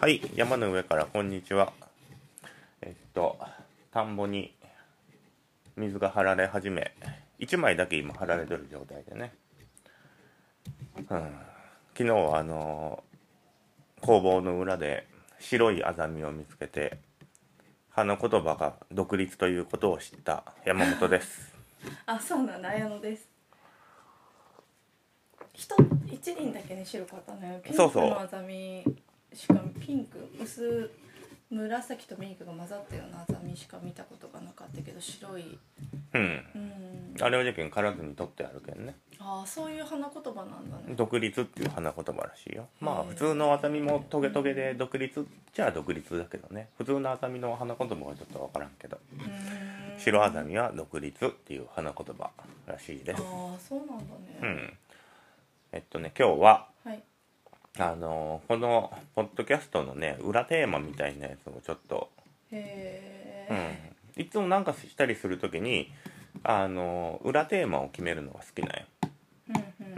はい、山の上からこんにちは。えっと、田んぼに水が張られ始め、1枚だけ今張られてる状態でね。うん、昨日はあの工房の裏で白いアザミを見つけて、花言葉が独立ということを知った山本です。あ、そうなんだ、綾乃です。一一輪だけね白かったのよ。ピンクそうそうのアザミしかピンク薄紫とピンクが混ざったようなアザミしか見たことがなかったけど白い。うん。うん。あれはじゃけん狩らずに取ってあるけんね。ああ、そういう花言葉なんだね。独立っていう花言葉らしいよまあ普通のアザミもトゲトゲで独立じゃあ独立だけどね普通のアザミの花言葉はちょっと分からんけど白アザミは独立っていう花言葉らしいですああ、そうなんだね。うんえっとね今日ははい。あのこのポッドキャストのね裏テーマみたいなやつをちょっとへうえ。ん。いつもなんかしたりする時にあの裏テーマを決めるのが好きなんよ。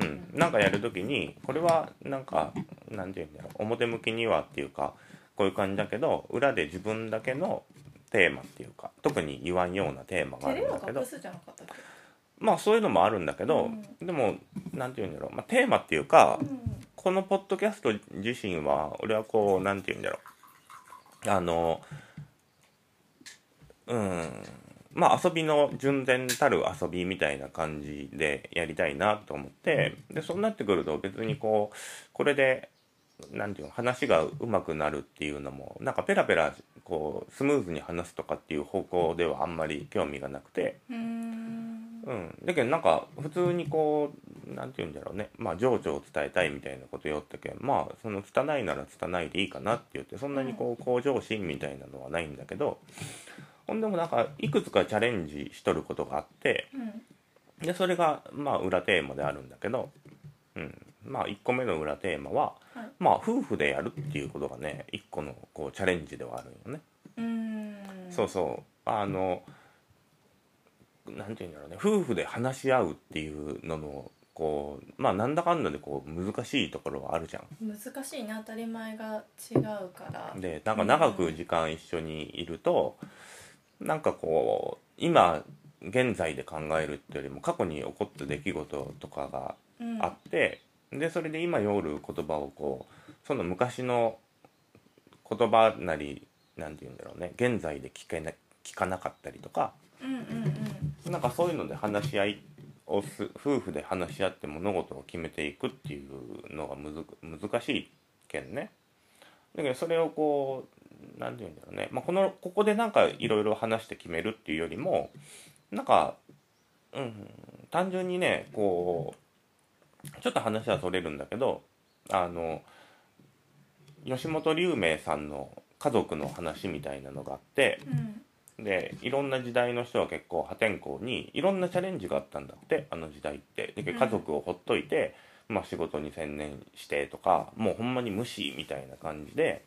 うんなんかやるときにこれはなんかなんて言うんだろう表向きにはっていうかこういう感じだけど裏で自分だけのテーマっていうか特に言わんようなテーマがあ照るんだけど。まあそういうのもあるんだけど、うでもなんて言うんだろう、まあ、テーマっていうかうん。このポッドキャスト自身は俺はこうなんて言うんだろう。あのうん。まあ遊びの純然たる遊びみたいな感じでやりたいなと思ってでそうなってくると別にこうこれでなんていうの話がうまくなるっていうのもなんかペラペラこうスムーズに話すとかっていう方向ではあんまり興味がなくて。うん。うん、だけどなんか普通にこうなんて言うんだろうねまあ情緒を伝えたいみたいなこと言おったけんまあその拙いなら拙いでいいかなって言ってそんなにこう向上心みたいなのはないんだけどほんでもなんかいくつかチャレンジしとることがあってうん。でそれがまあ裏テーマであるんだけど、うん、まあ1個目の裏テーマは、はいまあ夫婦でやるっていうことがね1個のこうチャレンジではあるんよね。うーん。そうそうあのなんて言うんだろうね。夫婦で話し合うっていうののこうまあなんだかんだでこう難しいところはあるじゃん。難しいね当たり前が違うから。でなんか長く時間一緒にいると、なんかこう今現在で考えるってよりも過去に起こった出来事とかがうんあって、でそれで今よる言葉をこうその昔の言葉なりなんて言うんだろうね。現在で聞けな聞かなかったりとか。うんうんなんかそういうので話し合いをす夫婦で話し合って物事を決めていくっていうのがむず難しいけんね。だけどそれをこうなんて言うんだろうね、まあ、このここでなんかいろいろ話して決めるっていうよりもなんかうん単純にねこうちょっと話はそれるんだけどあの吉本龍明さんの家族の話みたいなのがあってうん。でいろんな時代の人は結構破天荒にいろんなチャレンジがあったんだってあの時代って。で家族をほっといて、まあ、仕事に専念してとかもうほんまに無視みたいな感じで、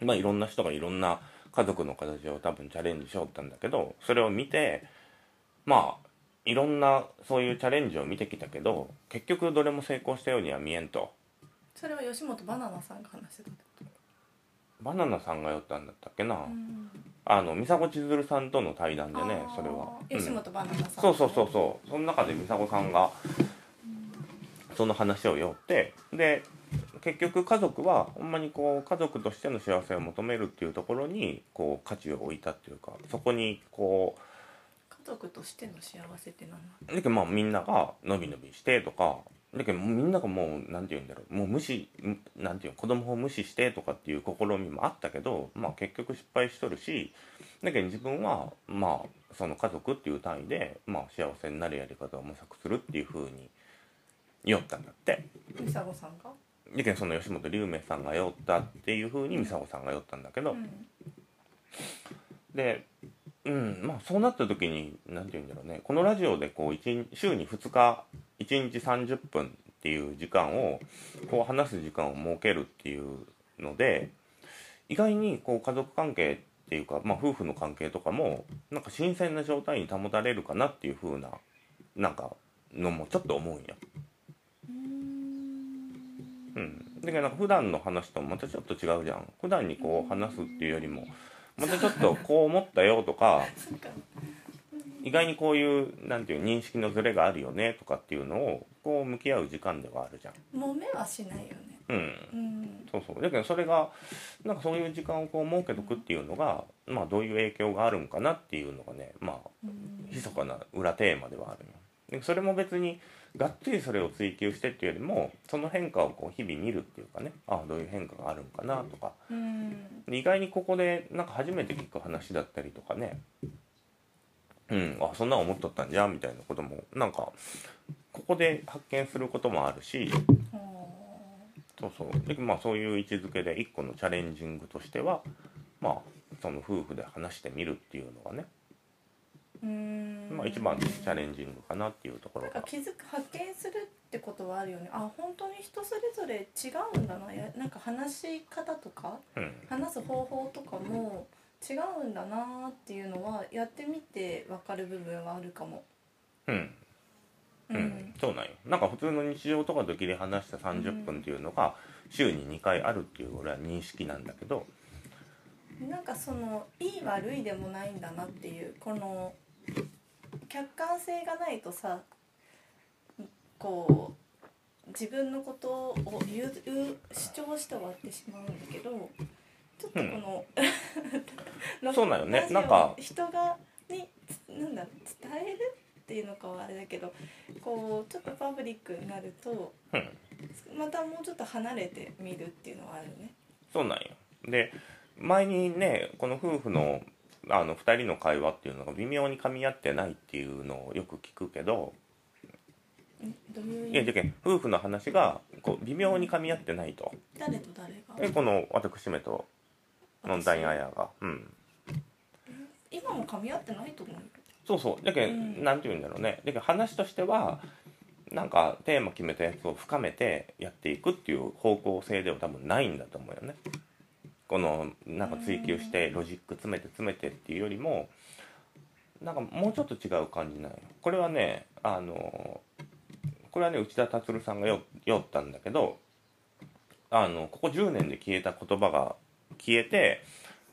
まあ、いろんな人がいろんな家族の形を多分チャレンジしよったんだけどそれを見てまあいろんなそういうチャレンジを見てきたけど結局どれも成功したようには見えんと。それは吉本バナナさんが話してたバナナさんが寄ったんだったっけな、あの美佐子千鶴さんとの対談でねそれは。うん。吉本バナナさんそうそうそうそう。その中で美佐子さんがその話をよってで結局家族はほんまにこう家族としての幸せを求めるっていうところにこう価値を置いたっていうかそこにこ家族としての幸せって何なのうだけどまあみんなが伸び伸びしてとかだけどみんながもうなんて言うんだろう。もう無視なんていうの子供を無視してとかっていう試みもあったけどまあ結局失敗しとるしだけど自分はまあその家族っていう単位で、まあ、幸せになるやり方を模索するっていうふうに言おったんだって。美佐子さんが？だけどその吉本龍明さんが酔ったっていうふうに美佐子さんが酔ったんだけど、うん。でうんまあそうなった時に何て言うんだろうね。このラジオでこう週に2日1日30分っていう時間をこう話す時間を設けるっていうので意外にこう家族関係っていうか、まあ、夫婦の関係とかもなんか新鮮な状態に保たれるかなっていう風ななんかのもちょっと思うんや。うーん。うん、だからなんか普段の話とまたちょっと違うじゃん。普段にこう話すっていうよりもまたちょっとこう思ったよとか 意外にこういうなんていう認識のズレがあるよねとかっていうのをこう向き合う時間ではあるじゃん。揉めはしないよね。うん。うん。そうそう。だけどそれがなんかそういう時間をこう設けとくっていうのがまあどういう影響があるんかなっていうのがねまあうん。密かな裏テーマではあるよでそれも別にがっつりそれを追求してっていうよりもその変化をこう日々見るっていうかね。ああどういう変化があるんかなとか。うん。で意外にここでなんか初めて聞く話だったりとかねうん。あそんなん思っとったんじゃみたいなこともなんかここで発見することもあるしあそうそう。でまあそういう位置づけで一個のチャレンジングとしてはまあその夫婦で話してみるっていうのがね、まあ、一番のチャレンジングかなっていうところが気づく発見するってことはあるよね。あ本当に人それぞれ違うんだな。やなんか話し方とかうん。話す方法とかも違うんだなっていうのはやってみて分かる部分はあるかも。うん。ううん。ん、そうなんよ。なんか普通の日常とかと切り離した30分っていうのが週に2回あるっていう俺は認識なんだけど。なんかそのいい悪いでもないんだなっていうこの客観性がないとさこう自分のことを言う主張して終わってしまうんだけどちょっとこの、そうなんよね。なんか。人がになんだ伝えるっていうのかはあれだけどこうちょっとパブリックになるとうん。またもうちょっと離れてみるっていうのはあるね。そうなんよ。で前にねこの夫婦のあの2人の会話っていうのが微妙に噛み合ってないっていうのをよく聞くけどいやじゃけん夫婦の話がこう微妙に噛み合ってないと。誰と誰が？でこの私めとのダイアヤが。うん。今も噛み合ってないと思うよ。そうそう。だけど、うん。なんて言うんだろうね。だけど話としてはなんかテーマ決めたやつを深めてやっていくっていう方向性では多分ないんだと思うよね。このなんか追求してロジック詰めて詰めてっていうよりもなんかもうちょっと違う感じなんよ。これはねあのこれはね内田達さんがよ酔ったんだけどあのここ10年で消えた言葉が消えて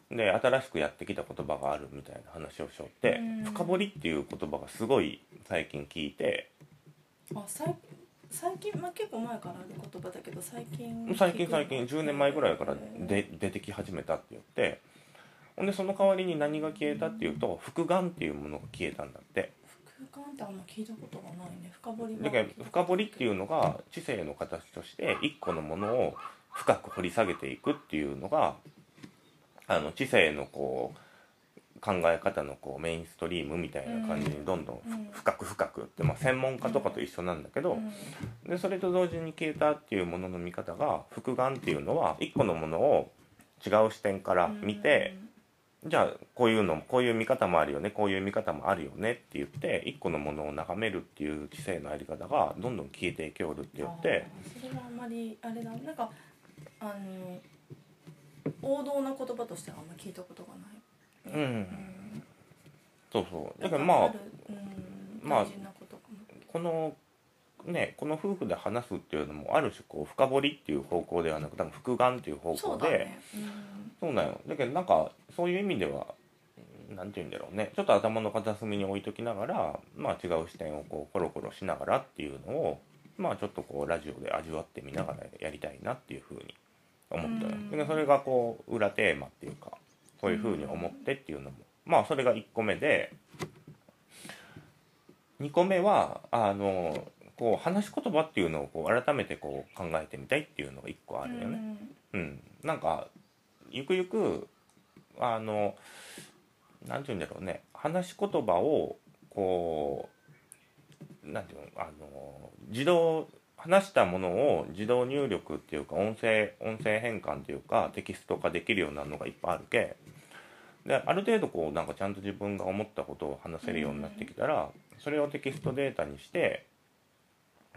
で新しくやってきた言葉があるみたいな話をしよってうん。深掘りっていう言葉がすごい最近聞いてあ最最近、まあ、結構前からある言葉だけど最近最近最近10年前ぐらいからで出てき始めたって言ってほんでその代わりに何が消えたっていうと複眼っていうものが消えたんだって。空間ってあんま聞いたことがないね。深掘りはだけど。深掘りっていうのが知性の形として一個のものを深く掘り下げていくっていうのがあの知性のこう考え方のこうメインストリームみたいな感じにどんどんふうん。深く深くって、まあ、専門家とかと一緒なんだけど、うん。でそれと同時に消えたっていうものの見方が複眼っていうのは一個のものを違う視点から見て、じゃあこういうのこういう見方もあるよねこういう見方もあるよねって言って一個のものを眺めるっていう知性のあり方がどんどん消えていきおるって言ってそれはあんまりあれだ。なんかあの王道な言葉としてはあんま聞いたことがない、うん。うん、そうそう。だだからまあるうん、まあ大事なことかも。このねこの夫婦で話すっていうのもある種こう深掘りっていう方向ではなく多分複眼っていう方向で。そうだね、そうなんよ。だけどなんかそういう意味ではなんて言うんだろうね。ちょっと頭の片隅に置いときながらまあ違う視点をこうコロコロしながらっていうのをまあちょっとこうラジオで味わってみながらやりたいなっていうふうに思った。ようん。でそれがこう裏テーマっていうかそういうふうに思ってっていうのも。まあそれが1個目で2個目はあのこう話し言葉っていうのをこう改めてこう考えてみたいっていうのが1個あるよね。うん、なんかゆくゆくあのなんて言うんだろうね。話し言葉をこうなんていうのあの自動話したものを自動入力っていうか音声音声変換っていうかテキスト化できるようなのがいっぱいあるけである程度こうなんかちゃんと自分が思ったことを話せるようになってきたら、それをテキストデータにして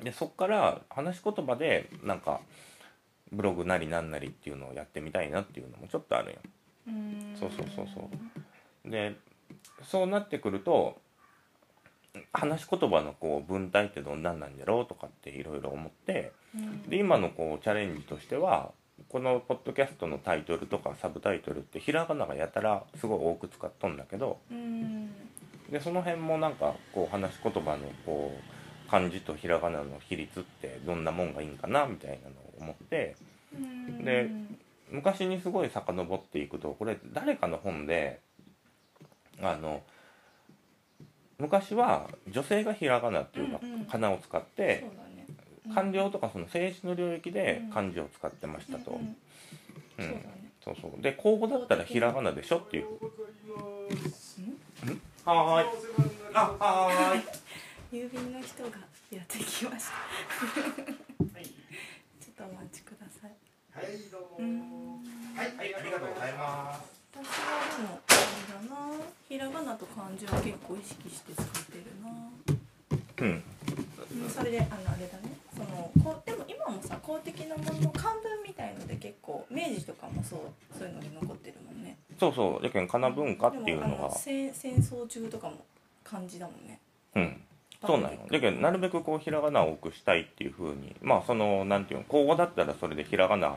でそこから話し言葉でなんかブログなりなんなりっていうのをやってみたいなっていうのもちょっとあるよ。うんそうそうそうそうでそうなってくると話し言葉のこう文体ってどんなんなんだろうとかっていろいろ思ってうん。で今のこうチャレンジとしてはこのポッドキャストのタイトルとかサブタイトルってひらがながやたらすごい多く使っとんだけどうん。でその辺もなんかこう話し言葉のこう漢字とひらがなの比率ってどんなもんがいいんかなみたいなのを思ってうんで昔にすごい遡っていくとこれ誰かの本であの昔は女性がひらがなっていうかうんうん。かなを使ってだね。官僚とかその政治の領域で漢字を使ってましたと。うんうん。うん。そうそうそう。で公語だったらひらがなでしょっていう。うん？はーい。あはーい。郵便の人がやってきました。ちょっとお待ちください。はい、どううんも。はい、はい、ありがとうございます。私はでもひらがなと漢字は結構意識して使ってるな。うん。うんそれであのあれだね。そのこうでも今もさ公的なもの漢文みたいので結構明治とかもそうそういうのに残ってるもんね。そうそう。だけどかな文化っていうでもあのが戦戦争中とかも漢字だもんね。うん。そうなんよ。だけどなるべくこうひらがなを多くしたいっていうふうにまあそのなんていうの公語だったらそれでひらがな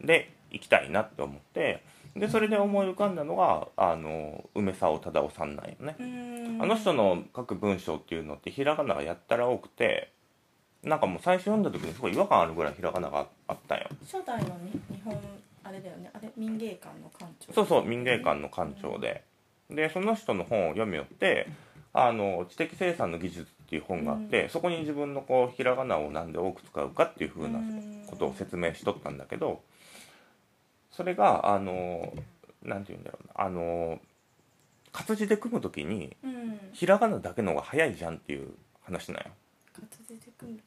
で行きたいなって思ってでそれで思い浮かんだのがあの梅沢忠夫さんなんよね。あの人の書く文章っていうのってひらがながやったら多くてなんかもう最初読んだ時にすごい違和感あるぐらいひらがながあったんよ。初代のに日本あれだよね。あれ民芸館の館長。そうそう民芸館の館長で。でその人の本を読み寄ってあの知的生産の技術っていう本があって、そこに自分のこうひらがなをなんで多く使うかっていうふうなことを説明しとったんだけどそれがあのなんて言うんだろうな。あの活字で組む時にうん。ひらがなだけの方が早いじゃんっていう話なんよ。活字で組む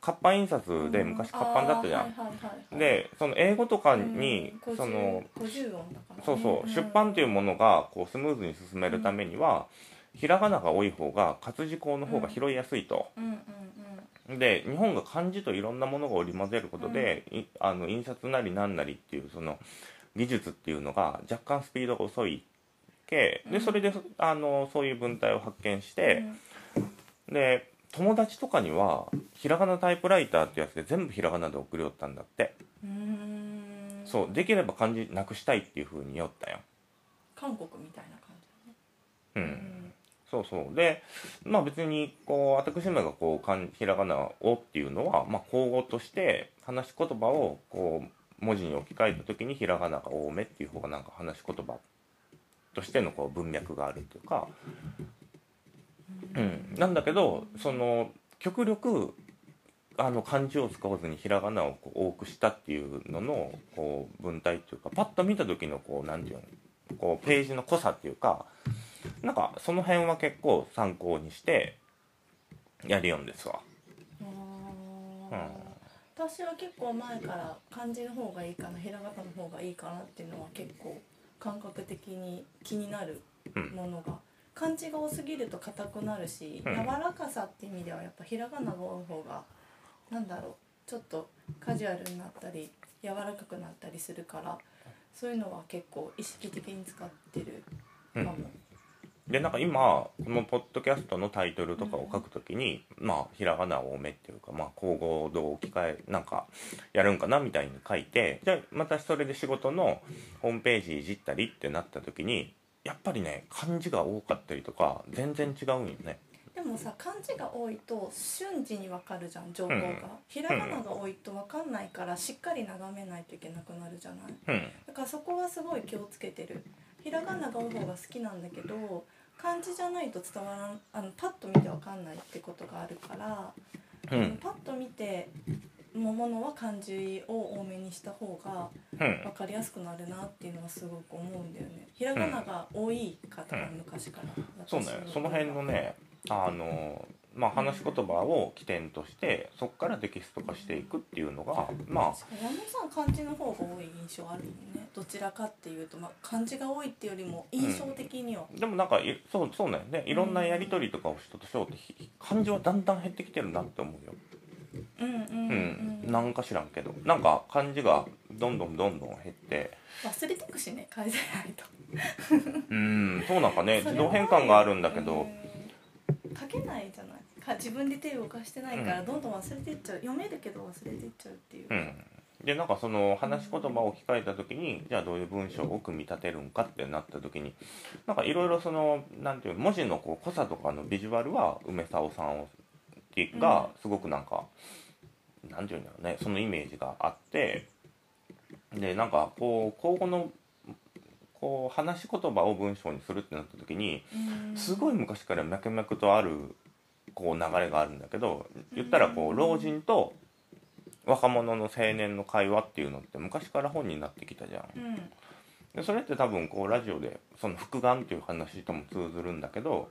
活版印刷で昔活版だったじゃん、はいはいでその英語とかに、うんその50音だからね。そうそう、ん。出版っていうものがこうスムーズに進めるためには、ひらがなが多い方が活字項の方が拾いやすいと、うんうんで日本が漢字といろんなものが織り交ぜることで、いあの印刷なりなんなりっていうその技術っていうのが若干スピードが遅いけでそれであのそういう文体を発見しうて、ん。で友達とかにはひらがなタイプライターってやつで全部ひらがなで送りよったんだって、そうできれば漢字なくしたいっていうふうに言おったよ。韓国みたいな感うじだね。んそうそう。でまあ別にこう私めがこう漢ひらがなをっていうのは、まあ、口語として話し言葉をこう文字に置き換えた時にひらがなが多めっていう方がなんか話し言葉としてのこう文脈があるっていうか、うん、なんだけどその極力あの漢字を使わずにひらがなをこう多くしたっていうののこう文体っていうかパッと見た時のこうなんていうのこうページの濃さっていうかなんかその辺は結構参考にしてやるよんですわ。あうんー。私は結構前から漢字の方がいいかなひらがなの方がいいかなっていうのは結構感覚的に気になるものが、漢字が多すぎると硬くなるし、うん。柔らかさっていう意味ではやっぱひらがなが多い方がなんだろうちょっとカジュアルになったり柔らかくなったりするからそういうのは結構意識的に使ってるかも。でなんか今このポッドキャストのタイトルとかを書くときに、まあひらがな多めっていうかまあ口語をどう置き換えなんかやるんかなみたいに書いてじゃあまたそれで仕事のホームページいじったりってなった時にやっぱりね漢字が多かったりとか全然違うんよね。でもさ漢字が多いと瞬時にわかるじゃん情報が、うん。ひらがなが多いとわかんないからしっかり眺めないといけなくなるじゃない。うん。だからそこはすごい気をつけてる。ひらがなが多い方が好きなんだけど漢字じゃないと伝わらんあのパッと見てわかんないってことがあるから、うん。パッと見てもものは漢字を多めにした方がうん。分かりやすくなるなっていうのはすごく思うんだよね。ひらがなが多い方が昔から、そうね。その辺のねあのまあ話し言葉を起点としてそこからテキスト化していくっていうのがまあ山本さん漢字の方が多い印象あるもんね。どちらかっていうと、まあ、漢字が多いっていうよりも印象的には、でもなんかいそうそうなんよね。いろんなやり取りとかを人としようってひ漢字はだんだん減ってきてるなって思うよ。うんうんうん、うん、なんか知らんけど。なんか漢字がどんどんどんどん減って。忘れてくしね改善ないと。うん。そうなんか ね。自動変換があるんだけど。うん。書けないじゃないか自分で手を動かしてないからうん。どんどん忘れてっちゃう。読めるけど忘れてっちゃうっていう、うん。でなんかその話し言葉を置き換えた時にじゃあどういう文章を組み立てるんかってなった時になんかいろいろそのなんていうの文字のこう濃さとかのビジュアルは梅沢さんをがすごくなんか、なんていうんだろうねそのイメージがあってでなんかこう交互のこう話し言葉を文章にするってなった時にうん。すごい昔から脈々とあるこう流れがあるんだけど言ったらこう老人と若者の青年の会話っていうのって昔から本になってきたじゃん。うん。でそれって多分こうラジオでその復顔っていう話とも通ずるんだけど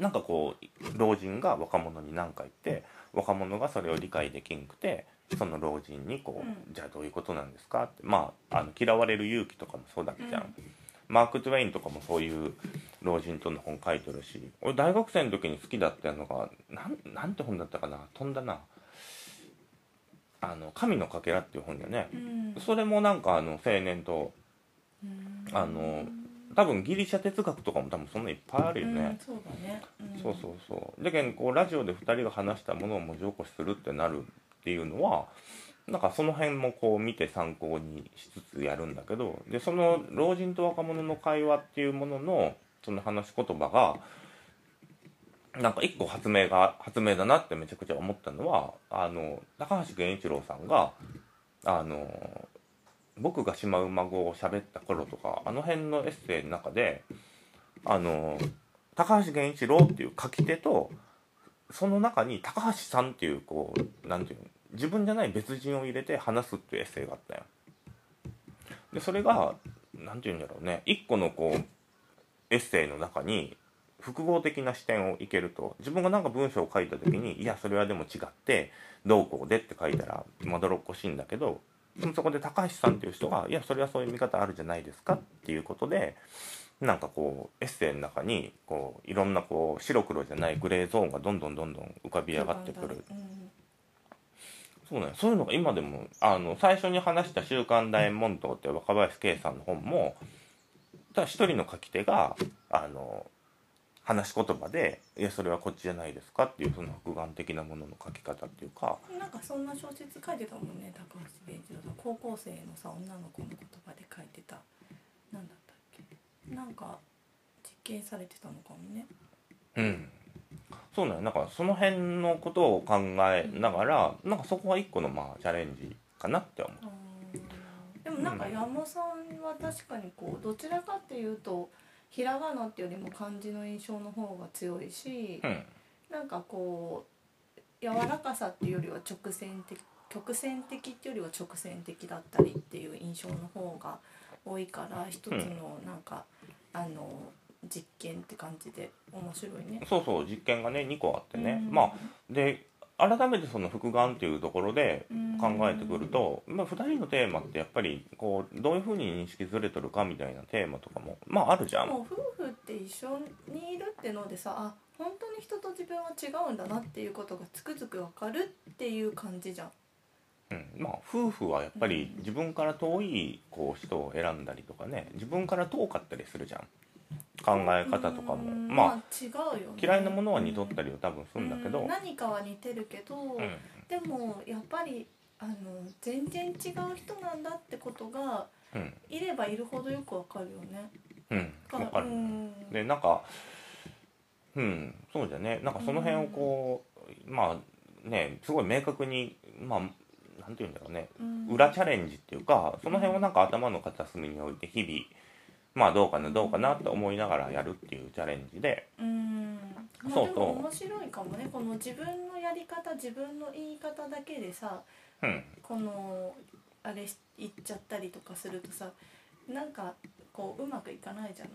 なんかこう老人が若者に何か言って若者がそれを理解できんくてその老人にこう、うん。じゃあどういうことなんですかってまああの嫌われる勇気とかもそうだけじゃんマーク・トゥウェインとかもそういう老人との本書いてるし俺大学生の時に好きだったのがなんなんて本だったかな飛んだな。あの「神のかけら」っていう本だよね。うん。それもなんかあの青年とうん。あの多分ギリシャ哲学とかも多分そんないっぱいあるようんね、そうだね、ん。そうそうそう。だけどこうラジオで2人が話したものを文字起こしするってなるっていうのはなんかその辺もこう見て参考にしつつやるんだけどでその老人と若者の会話っていうもののその話し言葉がなんか一個発明が発明だなってめちゃくちゃ思ったのはあの高橋源一郎さんがあの僕がシマウマ語を喋った頃とかあの辺のエッセイの中であの高橋源一郎っていう書き手とその中に高橋さんっていうこうなんていうの自分じゃない別人を入れて話すっていうエッセイがあったよ。でそれがなんていうんだろうね。一個のこうエッセイの中に複合的な視点をいけると自分が何か文章を書いた時にいやそれはでも違ってどうこうでって書いたらまどろっこしいんだけどでもそこで高橋さんっていう人がいやそれはそういう見方あるじゃないですかっていうことでなんかこうエッセイの中にこういろんなこう白黒じゃないグレーゾーンがどんどんどんどん浮かび上がってくる。そうねそういうのが今でもあの最初に話した「週刊大門島」って若林圭さんの本もただ一人の書き手があの話し言葉で「いやそれはこっちじゃないですか」っていうその複眼的なものの書き方っていうかなんかそんな小説書いてたもんね高橋源一郎さん。高校生のさ女の子の言葉で書いてた。なんだったっけ。なんか実験されてたのかもね。うんそうねなんかその辺のことを考えながらなんかそこは一個のまあチャレンジかなって思う。でもなんか山さんは確かにこうどちらかっていうとひらがなっていうよりも漢字の印象の方が強いし、うん。なんかこう柔らかさっていうよりは直線的曲線的っていうよりは直線的だったりっていう印象の方が多いから一つのなんか、あの実験って感じで面白いね。そうそう実験がね2個あってね、うんまあで改めてその複眼っていうところでうん考えてくると、まあ、2人のテーマってやっぱりこうどういうふうに認識ずれとるかみたいなテーマとかもまああるじゃん。もう夫婦って一緒にいるってのでさあ本当に人と自分は違うんだなっていうことがつくづくわかるっていう感じじゃん。うん、まあ夫婦はやっぱり自分から遠いこう人を選んだりとかね自分から遠かったりするじゃん考え方とかも。うん。まあまあ違うよ、ね、嫌いなものは似とったりは多分するんだけど、うん。何かは似てるけど、うん。でもやっぱりあの全然違う人なんだってことがうん。いればいるほどよくわかるよね。うん。わかる、うん。でなんかうんそうじゃね。なんかその辺をこう、まあねすごい明確にまあなんて言うんだろうね。うん。裏チャレンジっていうかその辺をなんか頭の片隅に置いて日々まあどうかなどうかなって思いながらやるっていうチャレンジで。うん。まあそう。でも面白いかもね。この自分のやり方自分の言い方だけでさうん。このあれし言っちゃったりとかするとさなんかこううまくいかないじゃない？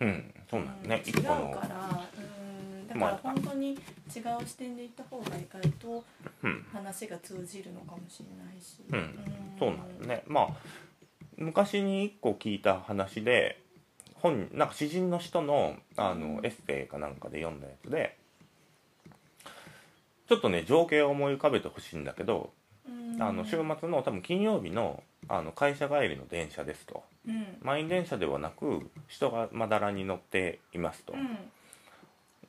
うん。そうなんだね。うん。違うから。うん。だかまあ。ら本当に違う視点で行った方が意外とうん。話が通じるのかもしれないし、うん。そうなんだね。まあ昔に一個聞いた話で本なんか詩人の人のあのエッセイかなんかで読んだやつでちょっとね情景を思い浮かべてほしいんだけどうん。あの週末の多分金曜日のあの会社帰りの電車ですと。うん。満員電車ではなく人がまだらに乗っていますと。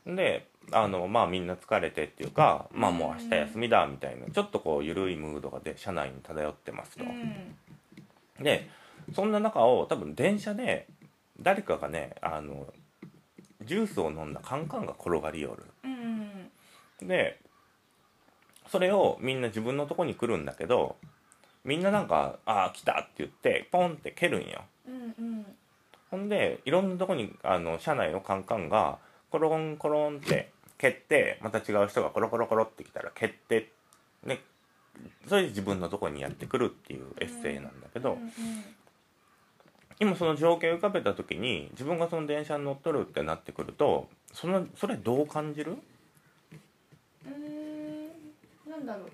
うん。であのまあみんな疲れてっていうかまあもう明日休みだみたいなちょっとこう緩いムードがで車内に漂ってますと、うん。でそんな中を多分電車で誰かがねあのジュースを飲んだカンカンが転がりよる。うんでそれをみんな自分のとこに来るんだけどみんななんか「ああ来た」って言ってポンって蹴るんよ。うんうん。ほんでいろんなとこにあの車内のカンカンがコロンコロンって蹴ってまた違う人がコロコロコロってきたら蹴ってねそれで自分のとこにやってくるっていうエッセイなんだけど、うん今その情景を浮かべた時に自分がその電車に乗っとるってなってくるとそのそれどう感じる？うーんなんだろう。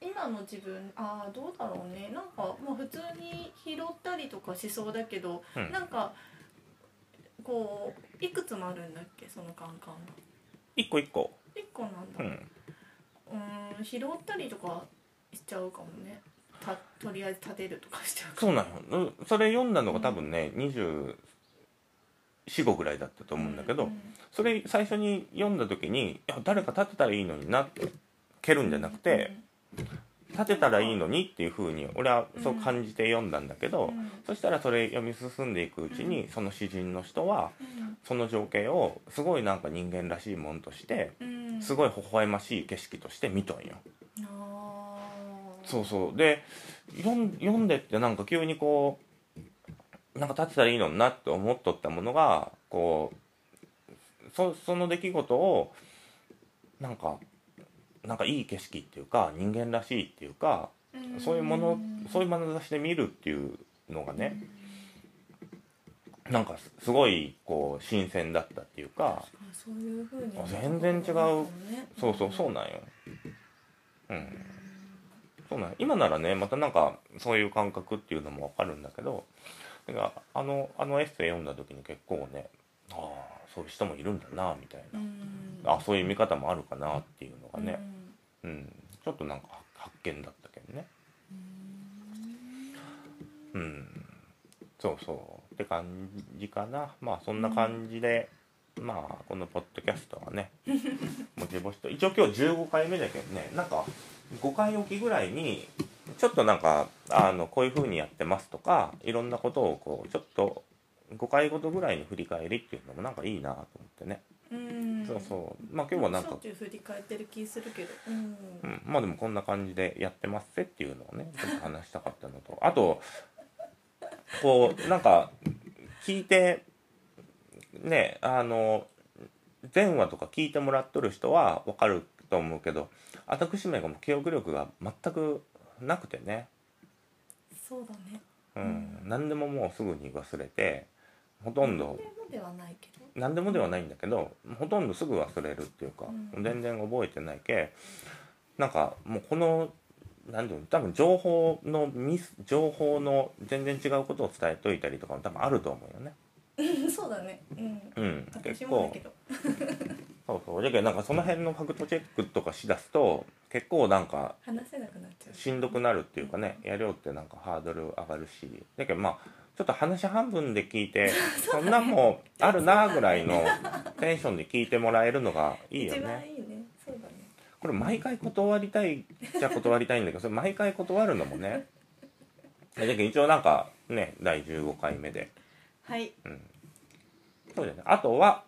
今の自分ああどうだろうね。なんかまあ普通に拾ったりとかしそうだけど、うん。なんかこういくつもあるんだっけ？そのカンカンが。一個一個。1個なんだ。うん拾ったりとかしちゃうかもねたとりあえず立てるとかしちゃうかそうなんようんそれ読んだのが多分ね245ぐらいだったと思うんだけど、うんそれ最初に読んだ時にいや誰か立てたらいいのになって蹴るん。じゃなくて、立てたらいいのにっていう風に俺はそう感じて読んだんだけど、うん。そしたらそれ読み進んでいくうちに、その詩人の人はうん。その情景をすごいなんか人間らしいもんとしてうん。すごい微笑ましい景色として見とんよ。そうそう。で読んでってなんか急にこうなんか立てたらいいのになって思っとったものがこうそその出来事をなんかなんかいい景色っていうか人間らしいっていうかうん。そういうものそういう眼差しで見るっていうのがねなんかすすごいこう新鮮だったっていうかあそういう風にあ全然違う。そうそうそうなんよ。うんそうなんよ今ならねまたなんかそういう感覚っていうのもわかるんだけどだからあのあのエッセイ読んだ時に結構ねああそういう人もいるんだなみたいな、あそういう見方もあるかなっていうのがね、うん。ちょっとなんか発見だったけどね。うん。そうそう。って感じかな。まあそんな感じで、まあこのポッドキャストはね もちぼしと。一応今日15回目だけどね。なんか5回おきぐらいにちょっとなんかあのこういう風にやってますとかいろんなことをこうちょっと5回ごとぐらいに振り返りっていうのもなんかいいなと思ってね、うん。そうそう。まあ今日はなんか振り返ってる気するけど。うん。うん、まあでもこんな感じでやってますぜっていうのをねちょっと話したかったのと。あとこうなんか聞いてねあの前話とか聞いてもらっとる人は分かると思うけど私めがもう記憶力が全くなくてね、そうだね。うん。何でももうすぐに忘れてほとんど何でもではないけど。何でもではないんだけどほとんどすぐ忘れるっていうか、うん。全然覚えてないけなんかもうこの何ていうの多分情報のミス情報の全然違うことを伝えといたりとかも多分あると思うよね。う んそうだね。うん。うん、結構。私もだけど そうそう。だけどなんかその辺のファクトチェックとかしだすと結構なんか話せなくなっちゃう。しんどくなるっていうかねやりょうってなんかハードル上がるし。だけどまあちょっと話半分で聞いて そんなんもあるなぐらいのテンションで聞いてもらえるのがいいよ一番ねいいね。そうだね。これ毎回断りたいじゃ断りたいんだけどそれ毎回断るのもね。だけど一応なんかね第15回目で。はい。そうだよね。あとは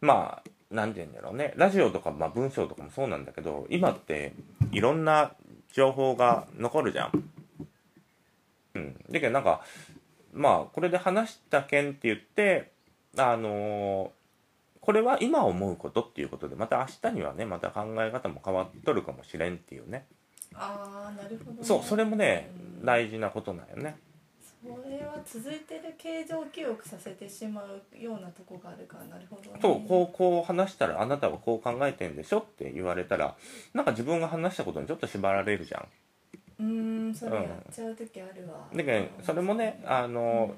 まあ何て言うんだろうねラジオとか、まあ、文章とかもそうなんだけど今っていろんな情報が残るじゃん。うん、だけどなんかまあこれで話した件って言ってあのーこれは今思うことっていうことでまた明日にはねまた考え方も変わっとるかもしれんっていうねああなるほど、ね、そうそれもねうん大事なことなんよね。それは続いてる形状記憶させてしまうようなとこがあるからなるほど、ね、そうこうこう話したらあなたはこう考えてんでしょって言われたらなんか自分が話したことにちょっと縛られるじゃん。うーんそれやっちゃう時あるわ、だけどそれもねあうの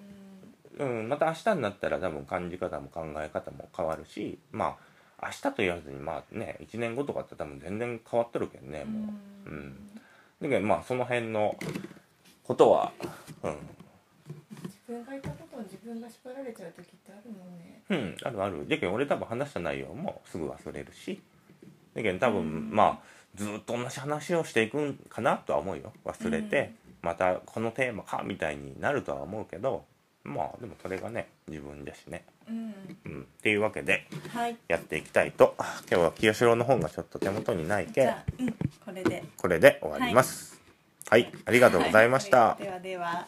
ん、うん、また明日になったら多分感じ方も考え方も変わるしまあ明日と言わずにまあね1年後とかって多分全然変わっとるけどねもう。うん。だけどまあその辺のことは、うん、自分がいたことを自分分が縛られちゃう時ってあるもんね。うんあるある。だけど俺多分話した内容もすぐ忘れるし。だけど多分、うん。まあずっと同じ話をしていくんかなとは思うよ。忘れて、またこのテーマかみたいになるとは思うけどまあでもそれがね自分だしね、うん。うん、っていうわけではい。やっていきたいと。今日は清志郎の本がちょっと手元にないけじゃあうんこれで。これで終わります。はい、ありがとうございました、はい。ではでは